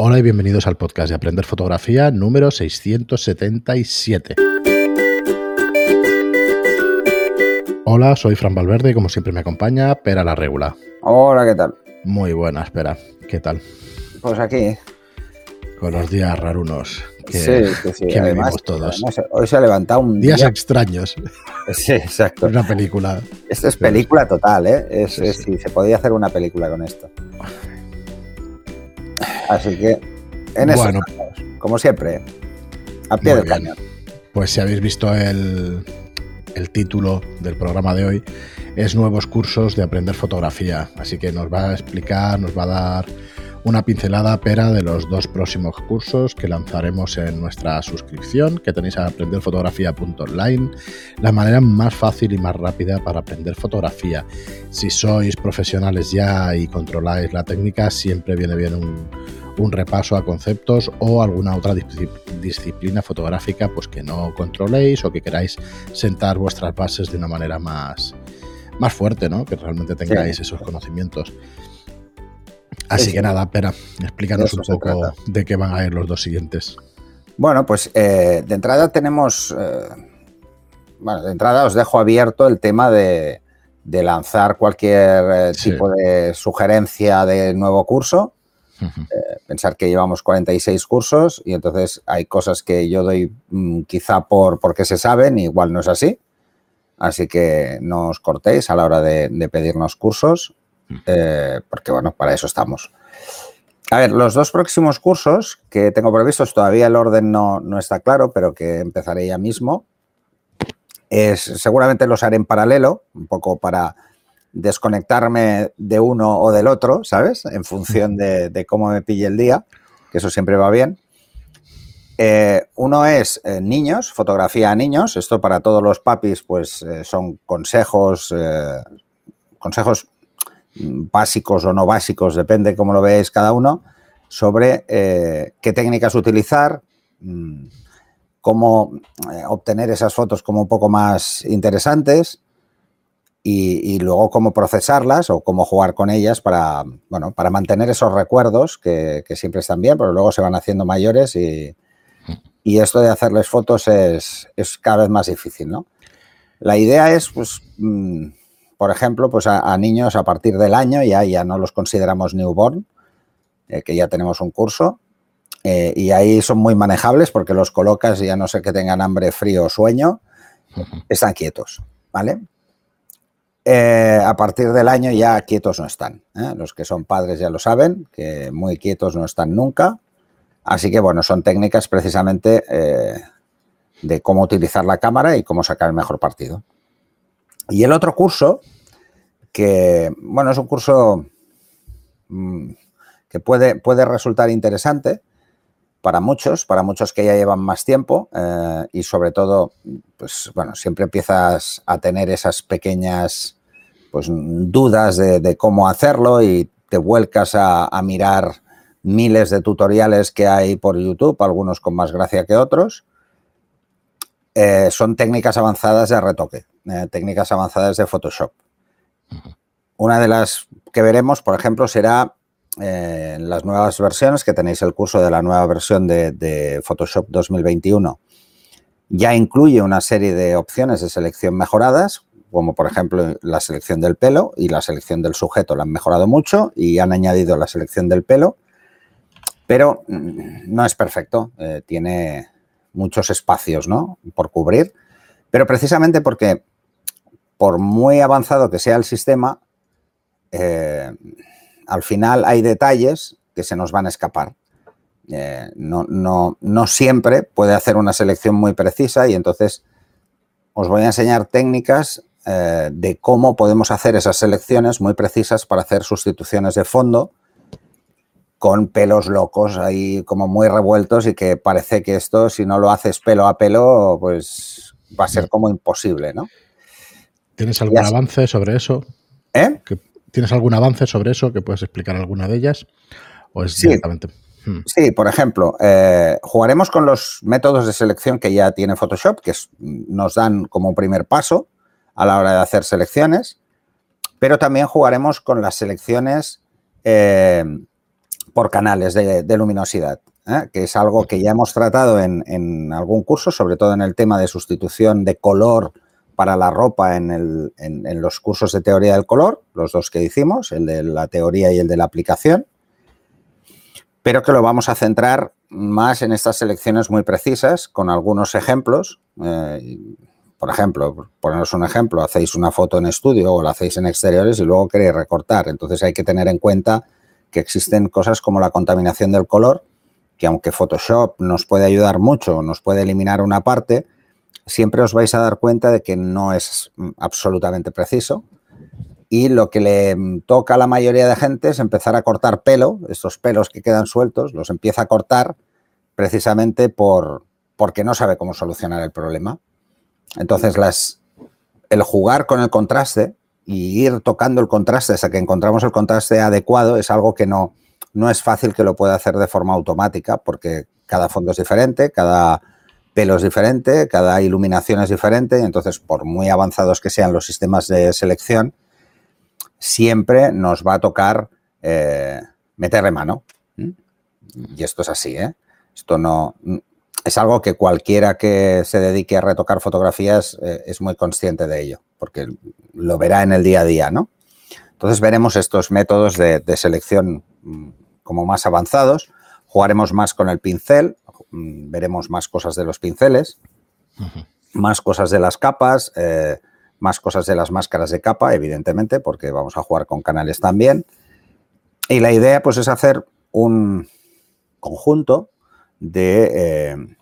Hola y bienvenidos al podcast de Aprender Fotografía número 677. Hola, soy Fran Valverde y como siempre me acompaña Pera la Regula. Hola, ¿qué tal? Muy buena, espera. ¿Qué tal? Pues aquí. Con los días rarunos que, sí, que, sí. que Además, vivimos todos. hoy se ha levantado un Días día. extraños. Sí, exacto. Una película. Esto es película total, ¿eh? Es, Sí, es- sí. sí, se podía hacer una película con esto. Así que, en eso, Bueno. estamos, como siempre, a pie del bien. cañón. Pues si habéis visto el, el título del programa de hoy, es nuevos cursos de aprender fotografía. Así que nos va a explicar, nos va a dar una pincelada pera de los dos próximos cursos que lanzaremos en nuestra suscripción, que tenéis a aprenderfotografía.online, la manera más fácil y más rápida para aprender fotografía. Si sois profesionales ya y controláis la técnica, siempre viene bien un, un repaso a conceptos o alguna otra disci- disciplina fotográfica pues que no controléis o que queráis sentar vuestras bases de una manera más, más fuerte, ¿no? Que realmente tengáis Sí. esos conocimientos. Así Sí, que nada, Pera, explícanos un poco de qué van a ir los dos siguientes. Bueno, pues eh, de entrada tenemos. eh, bueno, de entrada os dejo abierto el tema de, de lanzar cualquier eh, Sí. tipo de sugerencia de nuevo curso. Ujú. pensar que llevamos 46 cursos y entonces hay cosas que yo doy mm, quizá por porque se saben, igual no es así. Así que no os cortéis a la hora de, de pedirnos cursos, eh, porque bueno, para eso estamos. A ver, los dos próximos cursos que tengo previstos, todavía el orden no, no está claro, pero que empezaré ya mismo, es, seguramente los haré en paralelo, un poco para desconectarme de uno o del otro, ¿sabes? En función de, cómo me pille el día, que eso siempre va bien. Eh, uno es eh, niños, fotografía a niños. Esto para todos los papis, pues eh, son consejos, consejos mm, básicos o no básicos, depende cómo lo veáis cada uno, sobre qué técnicas utilizar, mm, cómo obtener esas fotos como un poco más interesantes y, y luego cómo procesarlas o cómo jugar con ellas para, bueno, para mantener esos recuerdos que, que siempre están bien, pero luego se van haciendo mayores y, y esto de hacerles fotos es, es cada vez más difícil, ¿no? La idea es, pues, mm, por ejemplo, pues a, a niños a partir del año, ya, ya no los consideramos newborn, eh, que ya tenemos un curso, eh, y ahí son muy manejables porque los colocas y ya no sé que tengan hambre, frío o sueño, están quietos, ¿vale? Eh, a partir del año ya quietos no están. ¿eh? Los que son padres ya lo saben, que muy quietos no están nunca. Así que bueno, son técnicas precisamente eh, de cómo utilizar la cámara y cómo sacar el mejor partido. Y el otro curso, que bueno, es un curso mm, que puede, puede resultar interesante para muchos, para muchos que ya llevan más tiempo y sobre todo, pues bueno, siempre empiezas a tener esas pequeñas pues, dudas de, de cómo hacerlo y te vuelcas a, a mirar miles de tutoriales que hay por YouTube, algunos con más gracia que otros. Eh, son técnicas avanzadas de retoque, eh, técnicas avanzadas de Photoshop. Una de las que veremos, por ejemplo, será eh, en las nuevas versiones, que tenéis el curso de la nueva versión de, de Photoshop 2021. Ya incluye una serie de opciones de selección mejoradas, como por ejemplo la selección del pelo y la selección del sujeto la han mejorado mucho y han añadido la selección del pelo, pero mm, no es perfecto, eh, tiene muchos espacios ¿no? por cubrir, pero precisamente porque por muy avanzado que sea el sistema, eh, al final hay detalles que se nos van a escapar. Eh, no, no, no siempre puede hacer una selección muy precisa y entonces os voy a enseñar técnicas eh, de cómo podemos hacer esas selecciones muy precisas para hacer sustituciones de fondo con pelos locos ahí como muy revueltos y que parece que esto si no lo haces pelo a pelo pues va a ser como imposible, ¿no? ¿Tienes algún avance sobre eso? ¿Eh? ¿Que- ¿Tienes algún avance sobre eso que puedes explicar alguna de ellas? ¿O es Sí. directamente? Hmm. Sí, por ejemplo, eh, jugaremos con los métodos de selección que ya tiene Photoshop, que nos dan como un primer paso a la hora de hacer selecciones, pero también jugaremos con las selecciones eh, por canales de, luminosidad, ¿eh? que es algo que ya hemos tratado en, algún curso, sobre todo en el tema de sustitución de color para la ropa en, los cursos de teoría del color, los dos que hicimos, el de la teoría y el de la aplicación, pero que lo vamos a centrar más en estas selecciones muy precisas, con algunos ejemplos. Eh, por ejemplo, poneros un ejemplo, hacéis una foto en estudio o la hacéis en exteriores y luego queréis recortar. Entonces hay que tener en cuenta que existen cosas como la contaminación del color, que aunque Photoshop nos puede ayudar mucho, nos puede eliminar una parte, siempre os vais a dar cuenta de que no es absolutamente preciso. Y lo que le toca a la mayoría de gente es empezar a cortar pelo, estos pelos que quedan sueltos, los empieza a cortar precisamente por, porque no sabe cómo solucionar el problema. Entonces, las, el jugar con el contraste y ir tocando el contraste hasta que encontramos el contraste adecuado es algo que no, no es fácil que lo pueda hacer de forma automática porque cada fondo es diferente, cada pelo es diferente, cada iluminación es diferente, entonces por muy avanzados que sean los sistemas de selección, siempre nos va a tocar eh, meterle mano. Y esto es así, ¿eh? Esto no, es algo que cualquiera que se dedique a retocar fotografías eh, es muy consciente de ello, porque lo verá en el día a día, ¿no? Entonces veremos estos métodos de, selección mm, como más avanzados, jugaremos más con el pincel, mm, veremos más cosas de los pinceles, más cosas de las capas, eh, más cosas de las máscaras de capa, evidentemente, porque vamos a jugar con canales también. Y la idea, pues, es hacer un conjunto de eh,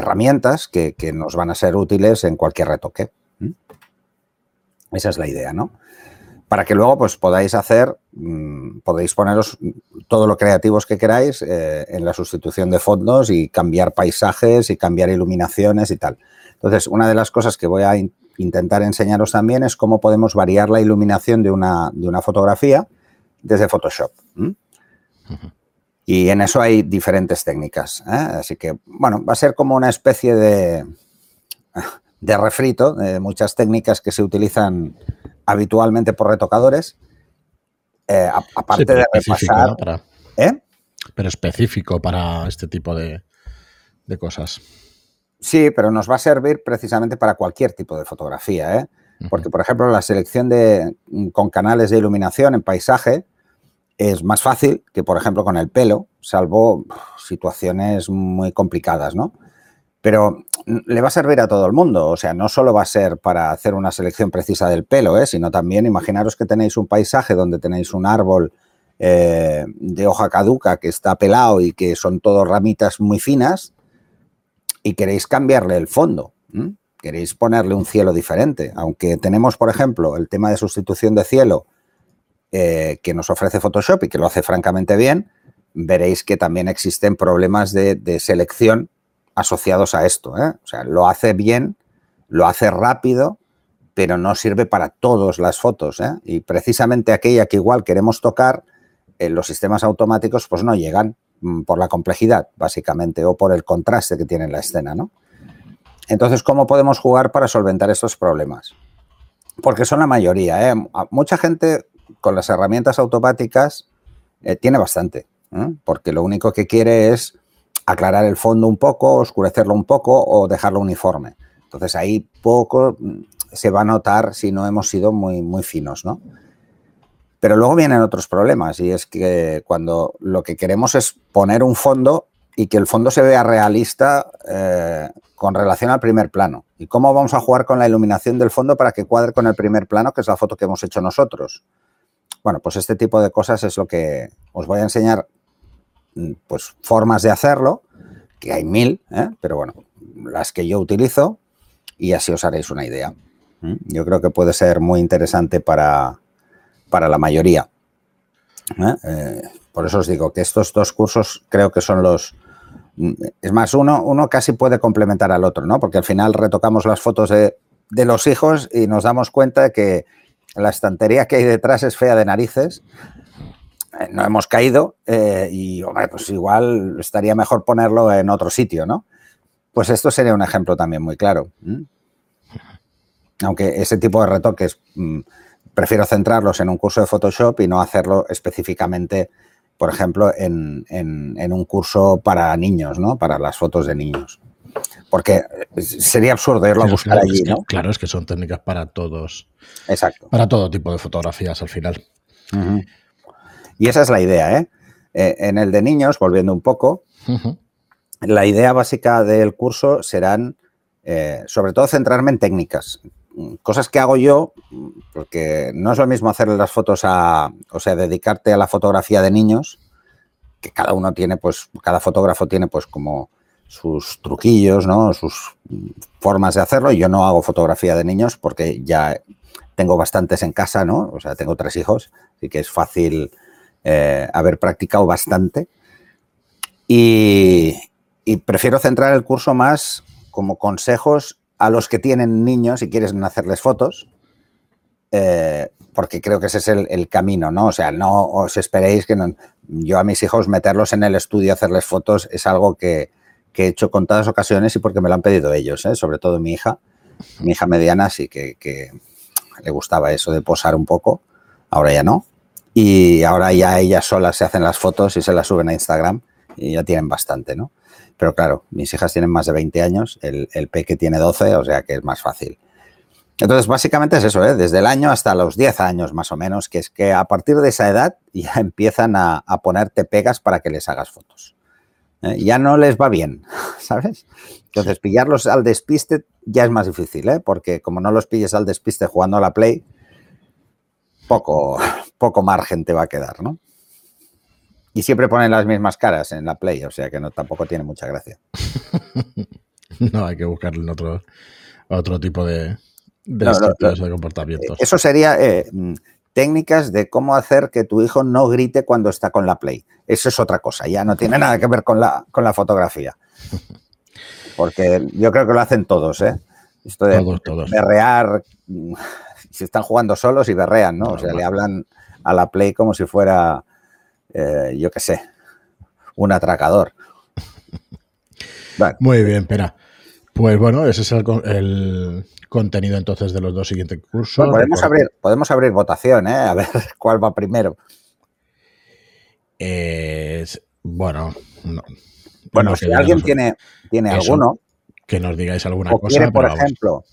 herramientas que, nos van a ser útiles en cualquier retoque. Esa es la idea, ¿no? Para que luego pues, podáis hacer, mm, podéis poneros todo lo creativos que queráis eh, en la sustitución de fondos y cambiar paisajes y cambiar iluminaciones y tal. Entonces, una de las cosas que voy a intentar enseñaros también es cómo podemos variar la iluminación de una, de una fotografía desde Photoshop. Y en eso hay diferentes técnicas. ¿eh? Así que, bueno, va a ser como una especie de, de refrito de muchas técnicas que se utilizan habitualmente por retocadores. Eh, aparte de repasar. ¿eh? Pero específico para este tipo de, de, cosas. Sí, pero nos va a servir precisamente para cualquier tipo de fotografía. Porque, por ejemplo, la selección de, con canales de iluminación en paisaje es más fácil que, por ejemplo, con el pelo, salvo situaciones muy complicadas, ¿no? Pero le va a servir a todo el mundo, o sea, no solo va a ser para hacer una selección precisa del pelo, ¿eh? sino también imaginaros que tenéis un paisaje donde tenéis un árbol eh, de hoja caduca que está pelado y que son todo ramitas muy finas y queréis cambiarle el fondo, queréis ponerle un cielo diferente, aunque tenemos, por ejemplo, el tema de sustitución de cielo, eh, que nos ofrece Photoshop y que lo hace francamente bien, veréis que también existen problemas de, selección asociados a esto. ¿eh? O sea, lo hace bien, lo hace rápido, pero no sirve para todas las fotos. ¿eh? Y precisamente aquella que igual queremos tocar, los sistemas automáticos pues no llegan mm, por la complejidad, básicamente, o por el contraste que tiene la escena. ¿no? Entonces, ¿cómo podemos jugar para solventar estos problemas? Porque son la mayoría. Mucha gente con las herramientas automáticas eh, tiene bastante, ¿eh? porque lo único que quiere es aclarar el fondo un poco, oscurecerlo un poco o dejarlo uniforme. Entonces ahí poco mm, se va a notar si no hemos sido muy, muy finos, ¿no? Pero luego vienen otros problemas y es que cuando lo que queremos es poner un fondo y que el fondo se vea realista eh, con relación al primer plano. ¿Y cómo vamos a jugar con la iluminación del fondo para que cuadre con el primer plano, que es la foto que hemos hecho nosotros? Bueno, pues este tipo de cosas es lo que os voy a enseñar, mm, pues formas de hacerlo, que hay mil, ¿eh? pero bueno, las que yo utilizo y así os haréis una idea. Yo creo que puede ser muy interesante para, para la mayoría. ¿eh? Eh, por eso os digo que estos dos cursos creo que son los... Mm, es más, uno, uno casi puede complementar al otro, ¿no? Porque al final retocamos las fotos de, de los hijos y nos damos cuenta que la estantería que hay detrás es fea de narices. Eh, no hemos caído eh, y, pues igual estaría mejor ponerlo en otro sitio, ¿no? Pues esto sería un ejemplo también muy claro. Aunque ese tipo de retoques mm, prefiero centrarlos en un curso de Photoshop y no hacerlo específicamente por ejemplo, en, en, un curso para niños, ¿no? Para las fotos de niños. Porque sería absurdo irlo a buscar allí, ¿no? claro, es que son técnicas para todos. Exacto. Para todo tipo de fotografías al final. Y esa es la idea, ¿eh? ¿eh? En el de niños, volviendo un poco, la idea básica del curso serán, eh, sobre todo, centrarme en técnicas. Cosas que hago yo, porque no es lo mismo hacerle las fotos a, o sea, dedicarte a la fotografía de niños, que cada uno tiene, pues, cada fotógrafo tiene, pues, como sus truquillos, ¿no? Sus formas de hacerlo. Yo no hago fotografía de niños porque ya tengo bastantes en casa, ¿no? O sea, tengo tres hijos, así que es fácil eh, haber practicado bastante. Y, prefiero centrar el curso más como consejos a los que tienen niños y quieren hacerles fotos, eh, porque creo que ese es el, camino, ¿no? O sea, no os esperéis que yo a mis hijos meterlos en el estudio, hacerles fotos, es algo que, he hecho contadas ocasiones y porque me lo han pedido ellos, ¿eh? sobre todo mi hija, mi hija mediana, sí que, que le gustaba eso de posar un poco, ahora ya no. Y ahora ya ellas solas se hacen las fotos y se las suben a Instagram y ya tienen bastante, ¿no? Pero claro, mis hijas tienen más de 20 años, el, el peque tiene 12, o sea que es más fácil. Entonces, básicamente es eso, ¿eh? desde el año hasta los 10 años más o menos, que es que a partir de esa edad ya empiezan a, ponerte pegas para que les hagas fotos. ¿Eh? Ya no les va bien, ¿sabes? Entonces, pillarlos al despiste ya es más difícil, ¿eh? porque como no los pilles al despiste jugando a la Play, poco, poco margen te va a quedar, ¿no? Y siempre ponen las mismas caras en la Play, o sea que no, tampoco tiene mucha gracia. no, hay que buscarle otro, otro tipo de, de, comportamientos. Eso sería eh, mm, técnicas de cómo hacer que tu hijo no grite cuando está con la Play. Eso es otra cosa, ya no tiene nada que ver con la, con la fotografía. Porque yo creo que lo hacen todos, ¿eh? Esto de todos, berrear, mm, si están jugando solos y berrean, ¿no? o sea, le hablan a la Play como si fuera, eh, yo qué sé, un atracador. Muy bien, espera. Pues bueno, ese es el, contenido entonces de los dos siguientes cursos. podemos, abrir, podemos abrir votación, ¿eh? A ver cuál va primero. bueno, Bueno, si alguien tiene, tiene alguno. Que nos digáis alguna cosa. Quiere, por ejemplo,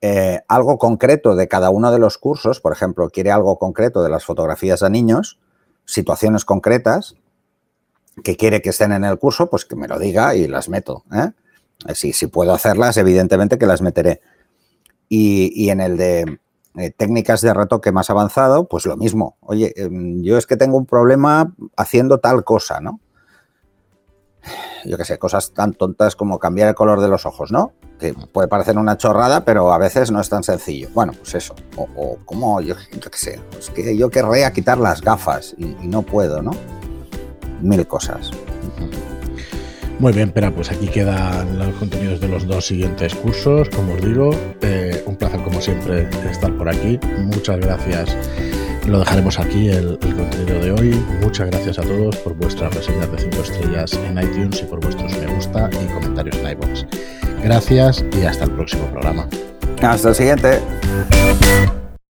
eh, algo concreto de cada uno de los cursos, por ejemplo, quiere algo concreto de las fotografías a niños, situaciones concretas que quiere que estén en el curso, pues que me lo diga y las meto. ¿eh? Eh si, si, puedo hacerlas, evidentemente que las meteré. Y, en el de eh, técnicas de retoque más avanzado, pues lo mismo. Oye, em, yo es que tengo un problema haciendo tal cosa, ¿no? yo qué sé, cosas tan tontas como cambiar el color de los ojos, ¿no? Que puede parecer una chorrada, pero a veces no es tan sencillo. Bueno, pues eso. O, como, yo, qué sé, es que yo querría quitar las gafas y, no puedo, ¿no? Mil cosas. Muy bien, pero pues aquí quedan los contenidos de los dos siguientes cursos, como os digo. Eh, un placer, como siempre, estar por aquí. Muchas gracias lo dejaremos aquí el, contenido de hoy. Muchas gracias a todos por vuestras reseñas de 5 estrellas en iTunes y por vuestros me gusta y comentarios en iBox. Gracias y hasta el próximo programa. Hasta el siguiente.